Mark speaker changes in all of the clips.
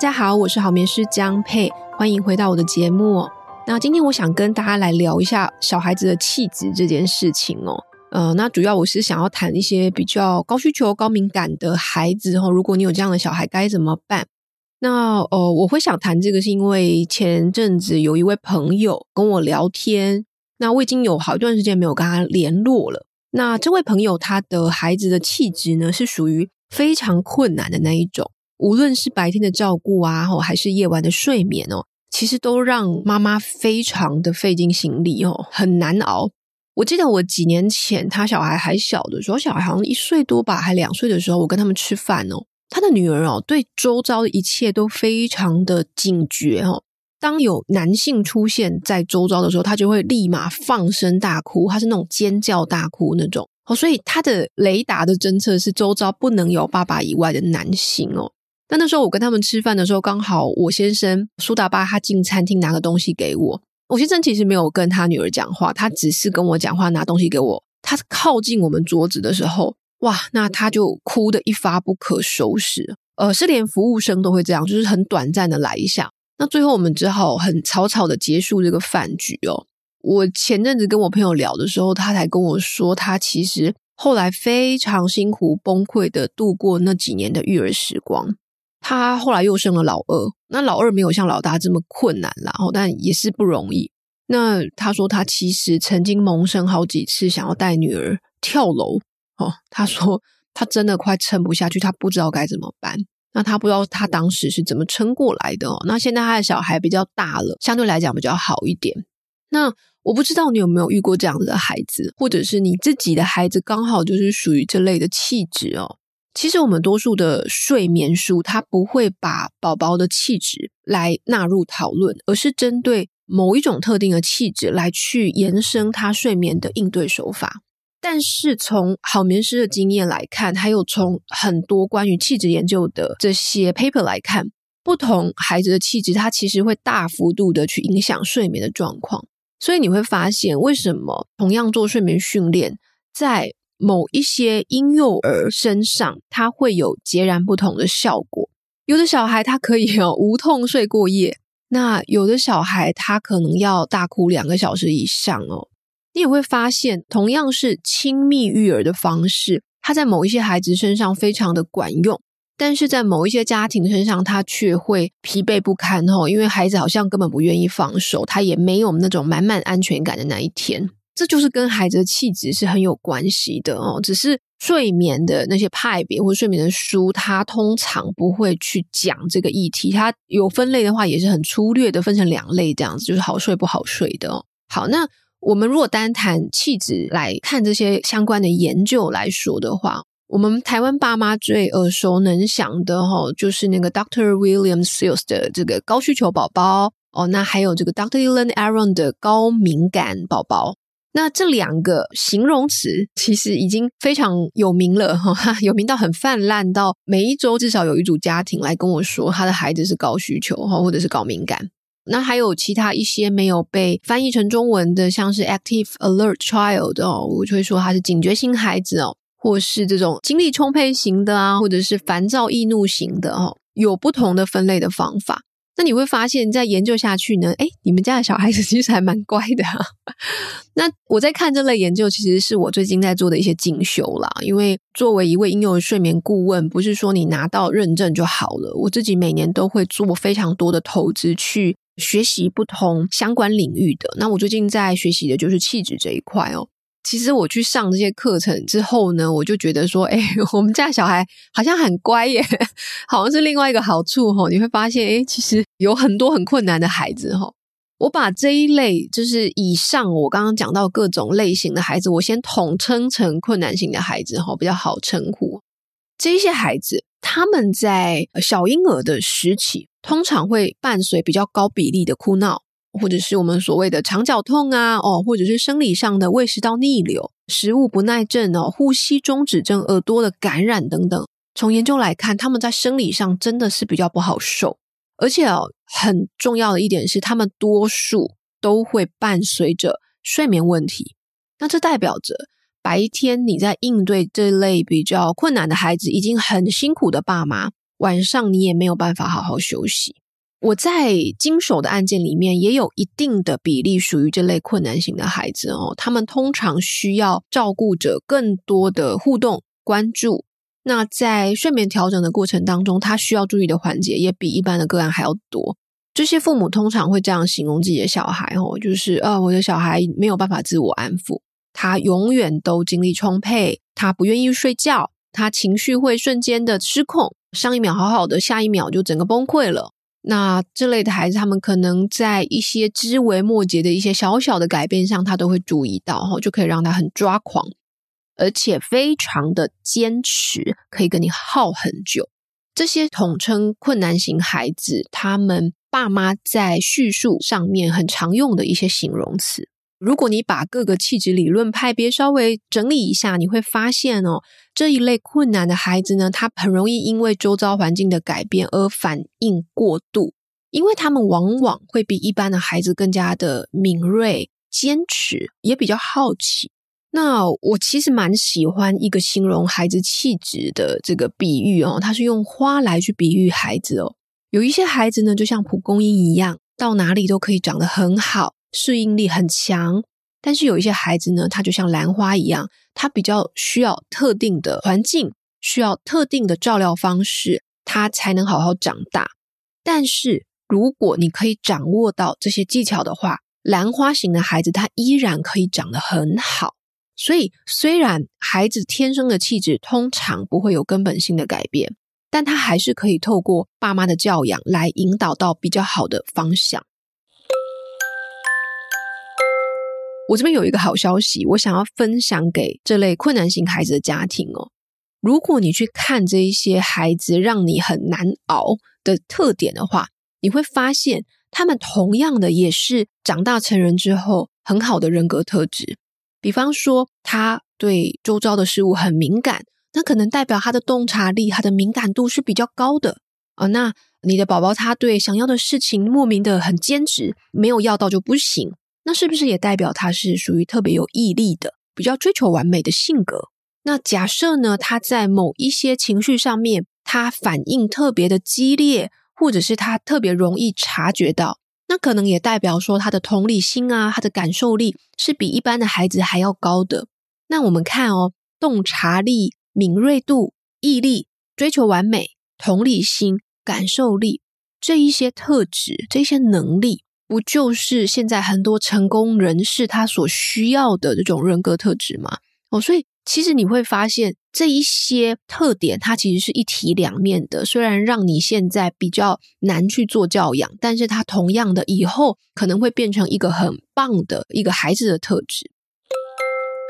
Speaker 1: 大家好，我是好眠师江佩，欢迎回到我的节目。那今天我想跟大家来聊一下小孩子的气质这件事情哦。呃，那主要我是想要谈一些比较高需求、高敏感的孩子哦。如果你有这样的小孩，该怎么办？那呃，我会想谈这个，是因为前阵子有一位朋友跟我聊天，那我已经有好一段时间没有跟他联络了。那这位朋友他的孩子的气质呢，是属于非常困难的那一种，无论是白天的照顾啊，还是夜晚的睡眠哦，其实都让妈妈非常的费尽心力哦，很难熬。我记得我几年前他小孩还小的时候，小孩好像一岁多吧，还两岁的时候，我跟他们吃饭哦，他的女儿哦，对周遭的一切都非常的警觉哦。当有男性出现在周遭的时候，他就会立马放声大哭，他是那种尖叫大哭那种哦。所以他的雷达的侦测是周遭不能有爸爸以外的男性哦。但那时候我跟他们吃饭的时候，刚好我先生苏大巴他进餐厅拿个东西给我。我先生其实没有跟他女儿讲话，他只是跟我讲话，拿东西给我。他靠近我们桌子的时候，哇，那他就哭得一发不可收拾。呃，是连服务生都会这样，就是很短暂的来一下。那最后我们只好很草草的结束这个饭局哦。我前阵子跟我朋友聊的时候，他才跟我说，他其实后来非常辛苦崩溃的度过那几年的育儿时光。他后来又生了老二，那老二没有像老大这么困难啦，但也是不容易。那他说他其实曾经萌生好几次想要带女儿跳楼哦。他说他真的快撑不下去，他不知道该怎么办。那他不知道他当时是怎么撑过来的哦。那现在他的小孩比较大了，相对来讲比较好一点。那我不知道你有没有遇过这样子的孩子，或者是你自己的孩子刚好就是属于这类的气质哦。其实我们多数的睡眠书，它不会把宝宝的气质来纳入讨论，而是针对某一种特定的气质来去延伸他睡眠的应对手法。但是从好眠师的经验来看，还有从很多关于气质研究的这些 paper 来看，不同孩子的气质，它其实会大幅度的去影响睡眠的状况。所以你会发现，为什么同样做睡眠训练，在某一些婴幼儿身上，它会有截然不同的效果。有的小孩他可以哦无痛睡过夜，那有的小孩他可能要大哭两个小时以上哦。你也会发现，同样是亲密育儿的方式，它在某一些孩子身上非常的管用，但是在某一些家庭身上，他却会疲惫不堪哦，因为孩子好像根本不愿意放手，他也没有那种满满安全感的那一天。这就是跟孩子的气质是很有关系的哦，只是睡眠的那些派别或睡眠的书，它通常不会去讲这个议题。它有分类的话，也是很粗略的分成两类这样子，就是好睡不好睡的哦。好，那我们如果单谈气质来看这些相关的研究来说的话，我们台湾爸妈最耳熟能详的哈，就是那个 Doctor William Seals 的这个高需求宝宝哦，那还有这个 Dr. Elaine Aron 的高敏感宝宝。那这两个形容词其实已经非常有名了哈，有名到很泛滥，到每一周至少有一组家庭来跟我说他的孩子是高需求哈，或者是高敏感。那还有其他一些没有被翻译成中文的，像是 Active Alert Child 哦，我就会说他是警觉型孩子哦，或是这种精力充沛型的啊，或者是烦躁易怒型的哦，有不同的分类的方法。那你会发现，在研究下去呢，诶，你们家的小孩子其实还蛮乖的啊。那我在看这类研究，其实是我最近在做的一些进修啦。因为作为一位婴幼儿睡眠顾问，不是说你拿到认证就好了。我自己每年都会做非常多的投资，去学习不同相关领域的。那我最近在学习的就是气质这一块哦。其实我去上这些课程之后呢，我就觉得说，哎，我们家小孩好像很乖耶，好像是另外一个好处哦。你会发现，哎，其实有很多很困难的孩子哈。我把这一类就是以上我刚刚讲到各种类型的孩子，我先统称成困难型的孩子哈，比较好称呼。这些孩子他们在小婴儿的时期，通常会伴随比较高比例的哭闹。或者是我们所谓的肠绞痛啊，哦，或者是生理上的胃食道逆流、食物不耐症哦、呼吸中止症、耳朵的感染等等。从研究来看，他们在生理上真的是比较不好受，而且哦，很重要的一点是，他们多数都会伴随着睡眠问题。那这代表着白天你在应对这类比较困难的孩子已经很辛苦的爸妈，晚上你也没有办法好好休息。我在经手的案件里面，也有一定的比例属于这类困难型的孩子哦。他们通常需要照顾者更多的互动关注。那在睡眠调整的过程当中，他需要注意的环节也比一般的个案还要多。这些父母通常会这样形容自己的小孩哦，就是啊，我的小孩没有办法自我安抚，他永远都精力充沛，他不愿意睡觉，他情绪会瞬间的失控，上一秒好好的，下一秒就整个崩溃了。那这类的孩子，他们可能在一些枝微末节的一些小小的改变上，他都会注意到，哈，就可以让他很抓狂，而且非常的坚持，可以跟你耗很久。这些统称困难型孩子，他们爸妈在叙述上面很常用的一些形容词。如果你把各个气质理论派别稍微整理一下，你会发现哦，这一类困难的孩子呢，他很容易因为周遭环境的改变而反应过度，因为他们往往会比一般的孩子更加的敏锐、坚持，也比较好奇。那我其实蛮喜欢一个形容孩子气质的这个比喻哦，他是用花来去比喻孩子哦。有一些孩子呢，就像蒲公英一样，到哪里都可以长得很好。适应力很强，但是有一些孩子呢，他就像兰花一样，他比较需要特定的环境，需要特定的照料方式，他才能好好长大。但是如果你可以掌握到这些技巧的话，兰花型的孩子他依然可以长得很好。所以，虽然孩子天生的气质通常不会有根本性的改变，但他还是可以透过爸妈的教养来引导到比较好的方向。我这边有一个好消息，我想要分享给这类困难型孩子的家庭哦。如果你去看这一些孩子让你很难熬的特点的话，你会发现他们同样的也是长大成人之后很好的人格特质。比方说，他对周遭的事物很敏感，那可能代表他的洞察力、他的敏感度是比较高的啊。那你的宝宝他对想要的事情莫名的很坚持，没有要到就不行。那是不是也代表他是属于特别有毅力的，比较追求完美的性格？那假设呢，他在某一些情绪上面，他反应特别的激烈，或者是他特别容易察觉到，那可能也代表说他的同理心啊，他的感受力是比一般的孩子还要高的。那我们看哦，洞察力、敏锐度、毅力、追求完美、同理心、感受力这一些特质，这些能力。不就是现在很多成功人士他所需要的这种人格特质吗？哦，所以其实你会发现这一些特点，它其实是一体两面的。虽然让你现在比较难去做教养，但是它同样的以后可能会变成一个很棒的一个孩子的特质。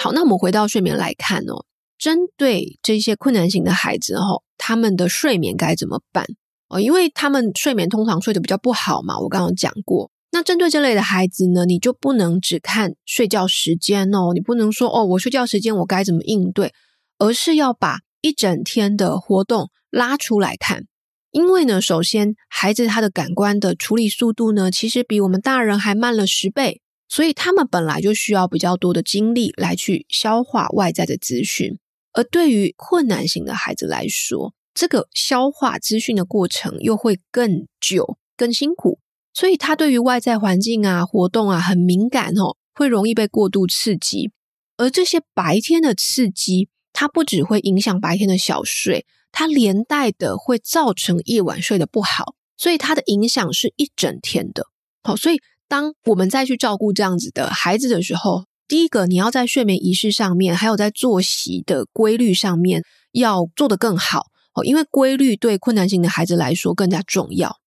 Speaker 1: 好，那我们回到睡眠来看哦，针对这些困难型的孩子哦，他们的睡眠该怎么办？哦，因为他们睡眠通常睡得比较不好嘛，我刚刚讲过。那针对这类的孩子呢，你就不能只看睡觉时间哦，你不能说哦，我睡觉时间我该怎么应对，而是要把一整天的活动拉出来看。因为呢，首先孩子他的感官的处理速度呢，其实比我们大人还慢了十倍，所以他们本来就需要比较多的精力来去消化外在的资讯。而对于困难型的孩子来说，这个消化资讯的过程又会更久、更辛苦。所以他对于外在环境啊、活动啊很敏感哦，会容易被过度刺激。而这些白天的刺激，它不只会影响白天的小睡，它连带的会造成夜晚睡得不好。所以它的影响是一整天的。好，所以当我们再去照顾这样子的孩子的时候，第一个你要在睡眠仪式上面，还有在作息的规律上面要做得更好哦，因为规律对困难型的孩子来说更加重要。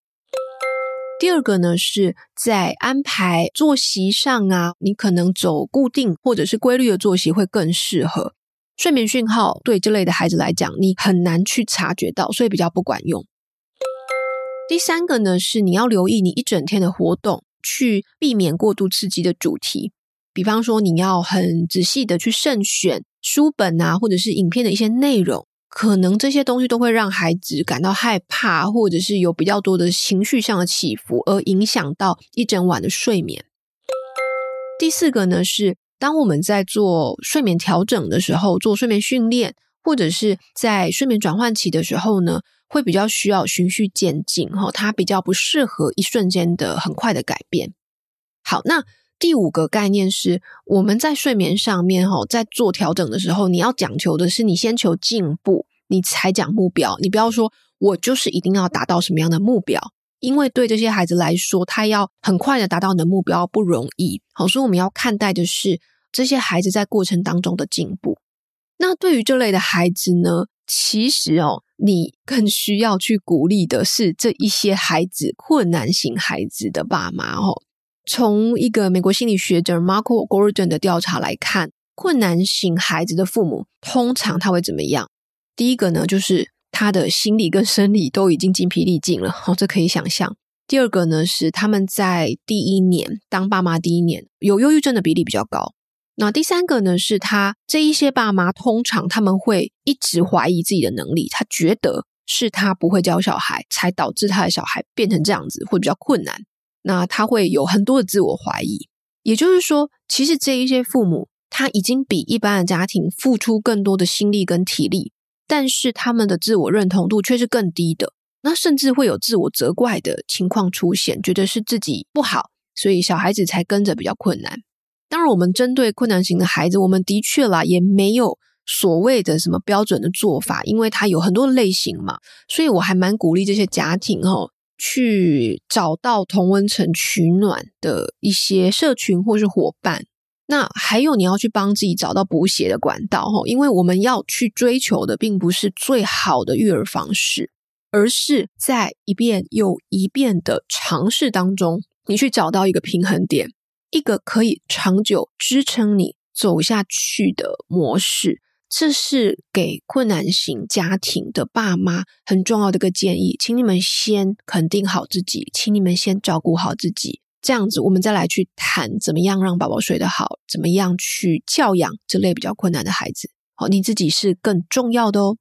Speaker 1: 第二个呢，是在安排作息上啊，你可能走固定或者是规律的作息会更适合。睡眠讯号对这类的孩子来讲，你很难去察觉到，所以比较不管用。第三个呢，是你要留意你一整天的活动，去避免过度刺激的主题。比方说，你要很仔细的去慎选书本啊，或者是影片的一些内容。可能这些东西都会让孩子感到害怕，或者是有比较多的情绪上的起伏，而影响到一整晚的睡眠。第四个呢，是当我们在做睡眠调整的时候，做睡眠训练，或者是在睡眠转换期的时候呢，会比较需要循序渐进，哈，它比较不适合一瞬间的很快的改变。好，那第五个概念是我们在睡眠上面，哈，在做调整的时候，你要讲求的是你先求进步，你才讲目标。你不要说我就是一定要达到什么样的目标，因为对这些孩子来说，他要很快的达到你的目标不容易。好，所以我们要看待的是这些孩子在过程当中的进步。那对于这类的孩子呢，其实哦，你更需要去鼓励的是这一些孩子，困难型孩子的爸妈哦。从一个美国心理学者 Marco Gordon 的调查来看，困难型孩子的父母通常他会怎么样？第一个呢，就是他的心理跟生理都已经精疲力尽了，哦，这可以想象。第二个呢，是他们在第一年当爸妈第一年有忧郁症的比例比较高。那第三个呢，是他这一些爸妈通常他们会一直怀疑自己的能力，他觉得是他不会教小孩，才导致他的小孩变成这样子，会比较困难。那他会有很多的自我怀疑，也就是说，其实这一些父母他已经比一般的家庭付出更多的心力跟体力，但是他们的自我认同度却是更低的，那甚至会有自我责怪的情况出现，觉得是自己不好，所以小孩子才跟着比较困难。当然，我们针对困难型的孩子，我们的确啦，也没有所谓的什么标准的做法，因为他有很多类型嘛。所以我还蛮鼓励这些家庭哦，去找到同温层取暖的一些社群或是伙伴。那还有，你要去帮自己找到补血的管道哦，因为我们要去追求的，并不是最好的育儿方式，而是在一遍又一遍的尝试当中，你去找到一个平衡点。一个可以长久支撑你走下去的模式，这是给困难型家庭的爸妈很重要的一个建议。请你们先肯定好自己，请你们先照顾好自己，这样子我们再来去谈怎么样让宝宝睡得好，怎么样去教养这类比较困难的孩子。好，你自己是更重要的哦。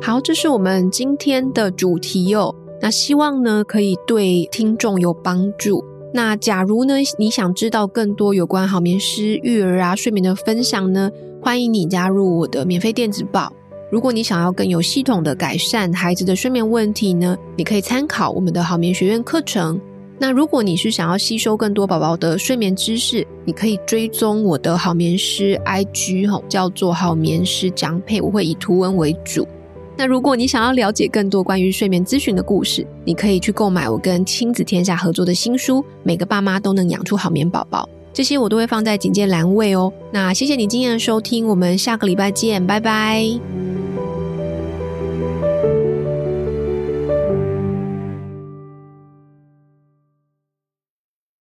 Speaker 1: 好，这是我们今天的主题哦。那希望呢，可以对听众有帮助。那假如呢，你想知道更多有关好眠师育儿啊、睡眠的分享呢，欢迎你加入我的免费电子报。如果你想要更有系统的改善孩子的睡眠问题呢，你可以参考我们的好眠学院课程。那如果你是想要吸收更多宝宝的睡眠知识，你可以追踪我的好眠师 IG 吼，叫做好眠师江佩，我会以图文为主。那如果你想要了解更多关于睡眠咨询的故事，你可以去购买我跟亲子天下合作的新书《每个爸妈都能养出好眠宝宝》，这些我都会放在简介栏位哦。那谢谢你今天的收听，我们下个礼拜见，拜拜。